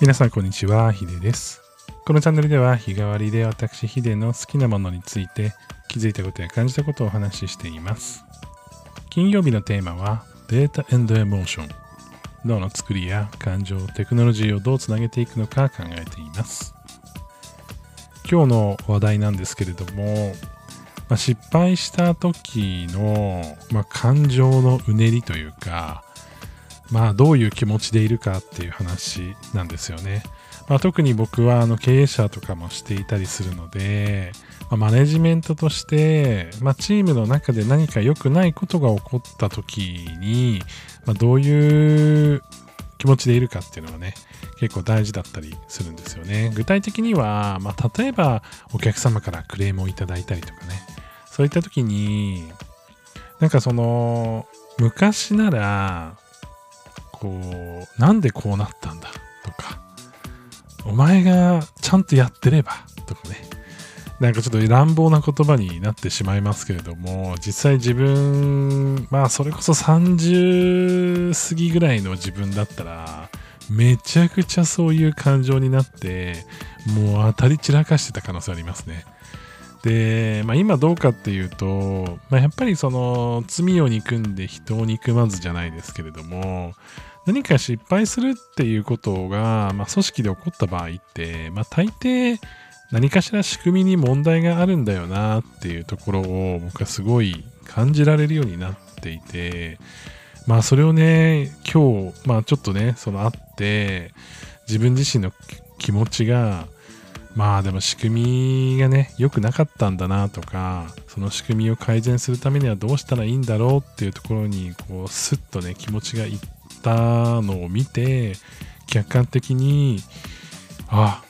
皆さんこんにちは、ヒデです。このチャンネルでは日替わりで私ヒデの好きなものについて気づいたことや感じたことをお話ししています。金曜日のテーマはデータエモーション。脳の作りや感情、テクノロジーをどうつなげていくのか考えています。今日の話題なんですけれども、まあ、失敗した時の、まあ、感情のうねりというか、まあどういう気持ちでいるかっていう話なんですよね。まあ、特に僕はあの経営者とかもしていたりするので、まあ、マネジメントとして、まあ、チームの中で何か良くないことが起こった時に、まあ、どういう気持ちでいるかっていうのがね結構大事だったりするんですよね。具体的には、まあ、例えばお客様からクレームをいただいたりとかねそういった時になんかその昔ならこう、なんでこうなったんだ？とか、お前がちゃんとやってれば？とかね、なんかちょっと乱暴な言葉になってしまいますけれども、実際自分、まあそれこそ30過ぎぐらいの自分だったら、めちゃくちゃそういう感情になって、もう当たり散らかしてた可能性ありますね。で、まあ、今どうかっていうと、まあ、やっぱりその罪を憎んで人を憎まずじゃないですけれども何か失敗するっていうことが、まあ、組織で起こった場合って、まあ、大抵何かしら仕組みに問題があるんだよなっていうところを僕はすごい感じられるようになっていてまあそれをね今日まあちょっとねそのあって自分自身の気持ちがまあでも仕組みがね良くなかったんだなとかその仕組みを改善するためにはどうしたらいいんだろうっていうところにこうスッとね気持ちがいったのを見て客観的にあ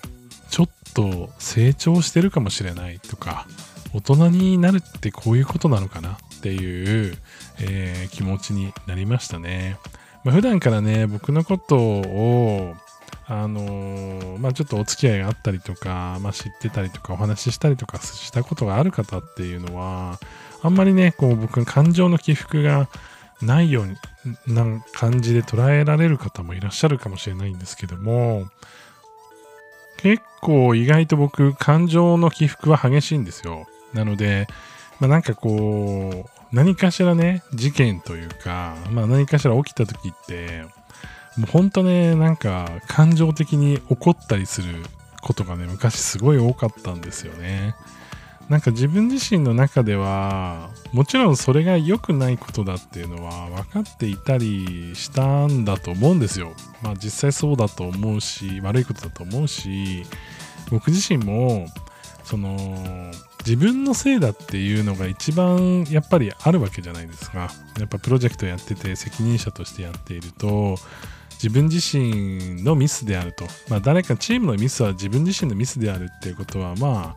ちょっと成長してるかもしれないとか大人になるってこういうことなのかなっていう、えー気持ちになりましたね。まあ、普段からね僕のことをあのーまあちょっとお付き合いがあったりとか、まあ、知ってたりとかお話ししたりとかしたことがある方っていうのはあんまりねこう僕感情の起伏がないような感じで捉えられる方もいらっしゃるかもしれないんですけども結構意外と僕感情の起伏は激しいんですよ。なので、まあ、なんかこう何かしらね事件というか、まあ、何かしら起きた時ってもうほんとね、なんか感情的に怒ったりすることがね、昔すごい多かったんですよね。なんか自分自身の中では、もちろんそれが良くないことだっていうのは分かっていたりしたんだと思うんですよ。まあ実際そうだと思うし、悪いことだと思うし、僕自身も、その、自分のせいだっていうのが一番やっぱりあるわけじゃないですか。やっぱプロジェクトやってて責任者としてやっていると、自分自身のミスであると、まあ、誰かチームのミスは自分自身のミスであるっていうことは、まあ、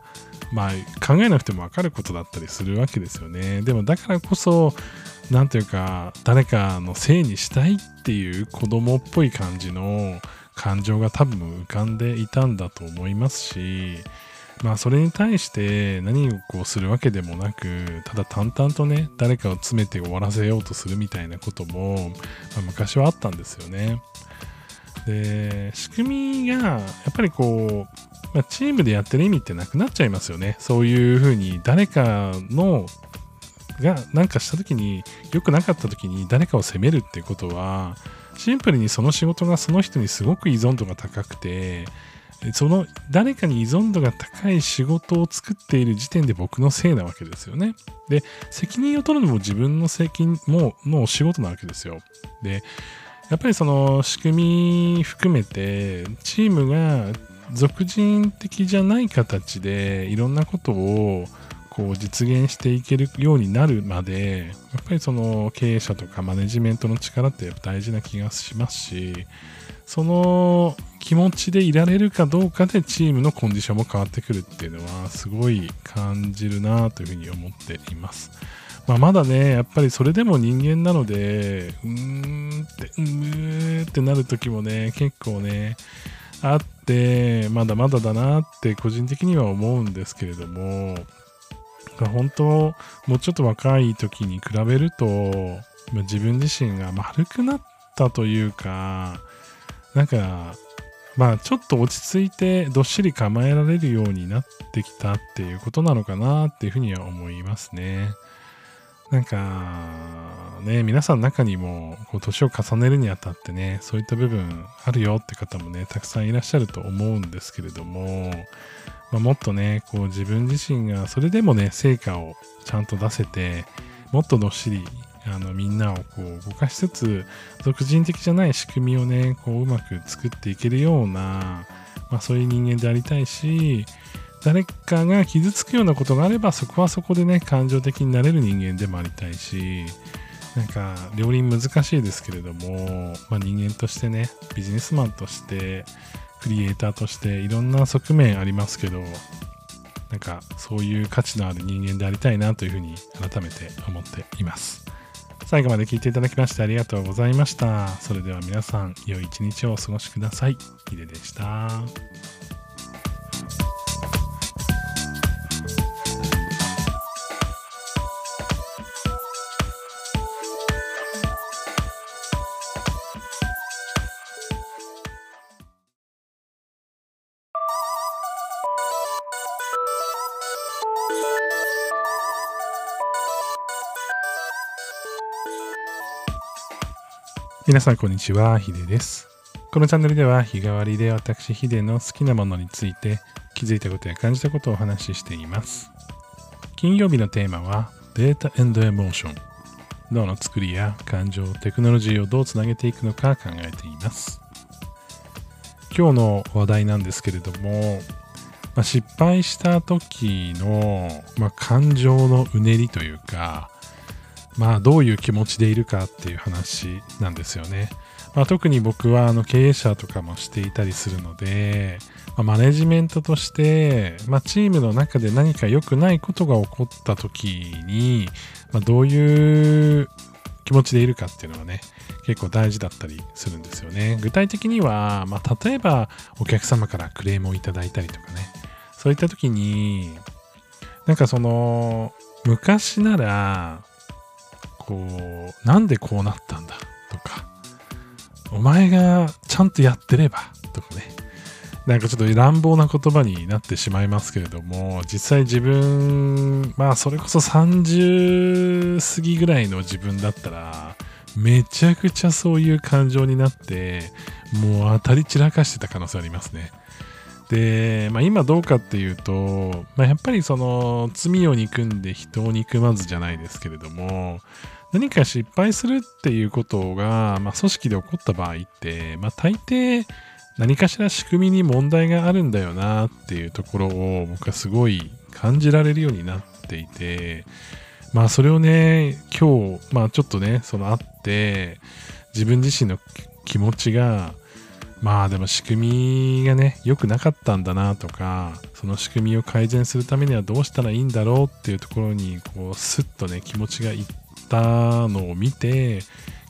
まあ考えなくても分かることだったりするわけですよね。でもだからこそなんていうか誰かのせいにしたいっていう子供っぽい感じの感情が多分浮かんでいたんだと思いますしまあそれに対して何をこうするわけでもなくただ淡々とね誰かを詰めて終わらせようとするみたいなことも、まあ、昔はあったんですよね。で仕組みがやっぱりこう、まあ、チームでやってる意味ってなくなっちゃいますよね。そういうふうに誰かのが何かした時に良くなかった時に誰かを責めるってことはシンプルにその仕事がその人にすごく依存度が高くてその誰かに依存度が高い仕事を作っている時点で僕のせいなわけですよね。で、責任を取るのも自分の責任もの仕事なわけですよ。で、やっぱりその仕組み含めてチームが俗人的じゃない形でいろんなことをこう実現していけるようになるまでやっぱりその経営者とかマネジメントの力って大事な気がしますしその気持ちでいられるかどうかでチームのコンディションも変わってくるっていうのはすごい感じるなというふうに思っています。まあ、まだね、やっぱりそれでも人間なので、うーんって、うーってなる時もね、結構ね、あって、まだまだだなって個人的には思うんですけれども、本当、もうちょっと若い時に比べると、自分自身が丸くなったというか、なんか、まあちょっと落ち着いてどっしり構えられるようになってきたっていうことなのかなっていうふうには思いますね。なんか、ね、皆さんの中にも、こう、年を重ねるにあたってね、そういった部分あるよって方もね、たくさんいらっしゃると思うんですけれども、まあ、もっとね、こう、自分自身が、それでもね、成果をちゃんと出せて、もっとどっしり、あの、みんなをこう、動かしつつ、俗人的じゃない仕組みをね、こう、うまく作っていけるような、まあ、そういう人間でありたいし、誰かが傷つくようなことがあればそこはそこでね感情的になれる人間でもありたいしなんか両輪難しいですけれども、まあ、人間としてねビジネスマンとしてクリエイターとしていろんな側面ありますけどなんかそういう価値のある人間でありたいなというふうに改めて思っています。最後まで聞いていただきましてありがとうございました。それでは皆さん良い一日をお過ごしください。ヒデでした。皆さんこんにちは、ヒデです。このチャンネルでは日替わりで私ヒデの好きなものについて気づいたことや感じたことをお話ししています。金曜日のテーマはデータエモーション。脳の作りや感情、テクノロジーをどうつなげていくのか考えています。今日の話題なんですけれども、まあ、失敗した時の、まあ、感情のうねりというか、まあどういう気持ちでいるかっていう話なんですよね。まあ、特に僕はあの経営者とかもしていたりするので、まあ、マネジメントとして、まあ、チームの中で何か良くないことが起こった時に、まあ、どういう気持ちでいるかっていうのはね結構大事だったりするんですよね具体的には、まあ、例えばお客様からクレームをいただいたりとかねそういった時になんかその昔ならこう、なんでこうなったんだ？とか、お前がちゃんとやってれば？とかね、なんかちょっと乱暴な言葉になってしまいますけれども、実際自分、まあそれこそ30過ぎぐらいの自分だったら、めちゃくちゃそういう感情になって、もう当たり散らかしてた可能性ありますね。で、まあ、今どうかっていうと、まあ、やっぱりその罪を憎んで人を憎まずじゃないですけれども何か失敗するっていうことが、まあ、組織で起こった場合って、まあ、大抵何かしら仕組みに問題があるんだよなっていうところを僕はすごい感じられるようになっていてまあそれをね今日まあちょっとねそのあって自分自身の気持ちがまあでも仕組みがね、良くなかったんだなとか、その仕組みを改善するためにはどうしたらいいんだろうっていうところに、こう、スッとね、気持ちがいったのを見て、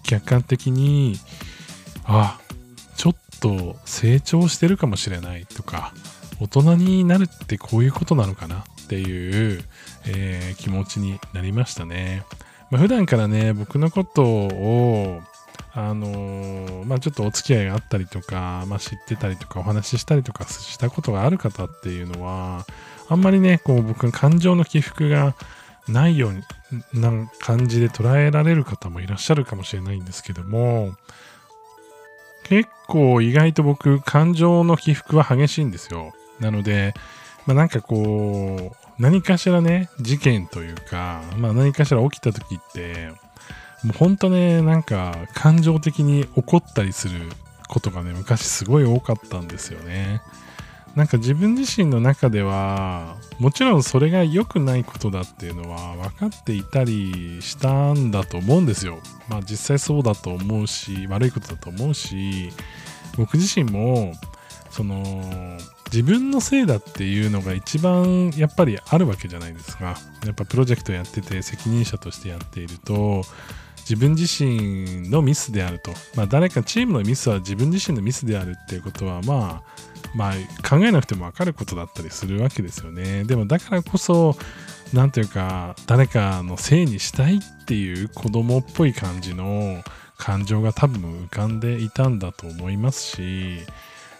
客観的に、あ、ちょっと成長してるかもしれないとか、大人になるってこういうことなのかなっていう、えー、気持ちになりましたね。まあ、普段からね、僕のことを、あのー、まあちょっとお付き合いがあったりとか、まあ知ってたりとかお話ししたりとかしたことがある方っていうのは、あんまりね、こう僕感情の起伏がないような感じで捉えられる方もいらっしゃるかもしれないんですけども、結構意外と僕感情の起伏は激しいんですよ。なので、まあなんかこう、何かしらね、事件というか、まあ何かしら起きた時って、もうほんとね、なんか感情的に怒ったりすることがね、昔すごい多かったんですよね。なんか自分自身の中では、もちろんそれが良くないことだっていうのは分かっていたりしたんだと思うんですよ。まあ実際そうだと思うし、悪いことだと思うし、僕自身も、その、自分のせいだっていうのが一番やっぱりあるわけじゃないですか。やっぱプロジェクトやってて責任者としてやっていると、自分自身のミスであると、まあ、誰かチームのミスは自分自身のミスであるっていうことは、まあ、まあ、考えなくても分かることだったりするわけですよね。でもだからこそ、なんていうか誰かのせいにしたいっていう子供っぽい感じの感情が多分浮かんでいたんだと思いますし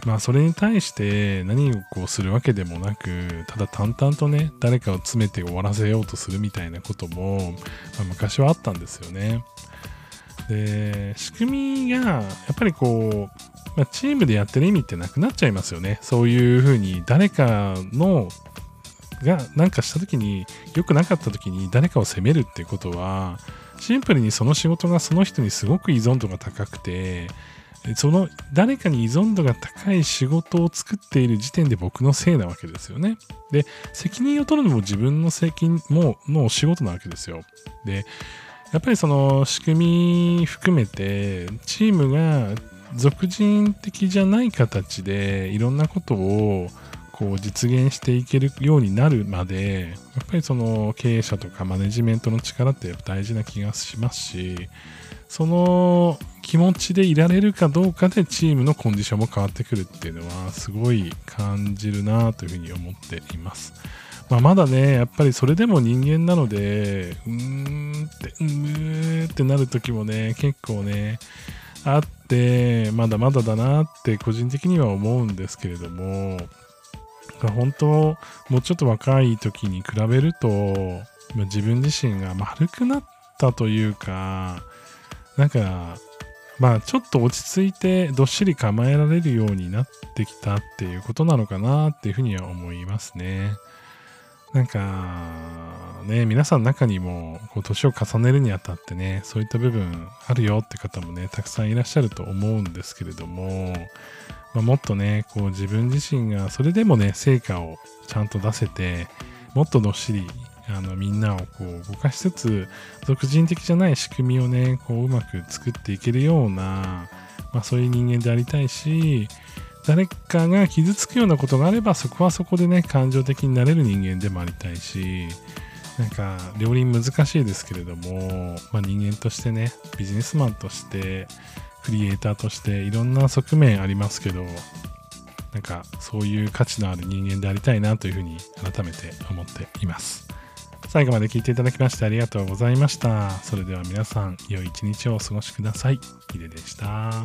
まあそれに対して何をこうするわけでもなくただ淡々とね誰かを詰めて終わらせようとするみたいなことも、まあ、昔はあったんですよね。で仕組みがやっぱりこうまあ、チームでやってる意味ってなくなっちゃいますよね。そういうふうに誰かのが何かした時に良くなかった時に誰かを責めるっていうことはシンプルにその仕事がその人にすごく依存度が高くてその誰かに依存度が高い仕事を作っている時点で僕のせいなわけですよね。で、責任を取るのも自分の責任もの仕事なわけですよ。で、やっぱりその仕組み含めてチームが俗人的じゃない形でいろんなことをこう実現していけるようになるまでやっぱりその経営者とかマネジメントの力ってっ大事な気がしますしその気持ちでいられるかどうかでチームのコンディションも変わってくるっていうのはすごい感じるなというふうに思っています。まあ、まだね、やっぱりそれでも人間なので、うーんって、うーってなる時もね、結構ね、あって、まだまだだなって個人的には思うんですけれども、本当、もうちょっと若い時に比べると、自分自身が丸くなったというか、なんか、まあちょっと落ち着いてどっしり構えられるようになってきたっていうことなのかなっていうふうには思いますね。なんか、ね、皆さんの中にも、こう、年を重ねるにあたってね、そういった部分あるよって方もね、たくさんいらっしゃると思うんですけれども、まあ、もっとね、こう、自分自身が、それでもね、成果をちゃんと出せて、もっとどっしり、あの、みんなをこう、動かしつつ、俗人的じゃない仕組みをね、こう、うまく作っていけるような、まあ、そういう人間でありたいし、誰かが傷つくようなことがあればそこはそこでね感情的になれる人間でもありたいしなんか両輪難しいですけれども、まあ、人間としてねビジネスマンとしてクリエイターとしていろんな側面ありますけどなんかそういう価値のある人間でありたいなというふうに改めて思っています。最後まで聞いていただきましてありがとうございました。それでは皆さん良い一日をお過ごしください。ヒデでした。